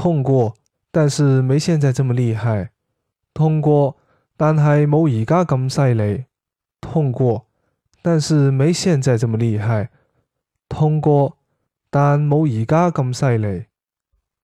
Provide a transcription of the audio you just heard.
痛过，但是没现在这么厉害。痛过，但系冇而家咁犀利。痛过，但是没现在这么厉害。痛过，但冇而家咁犀利。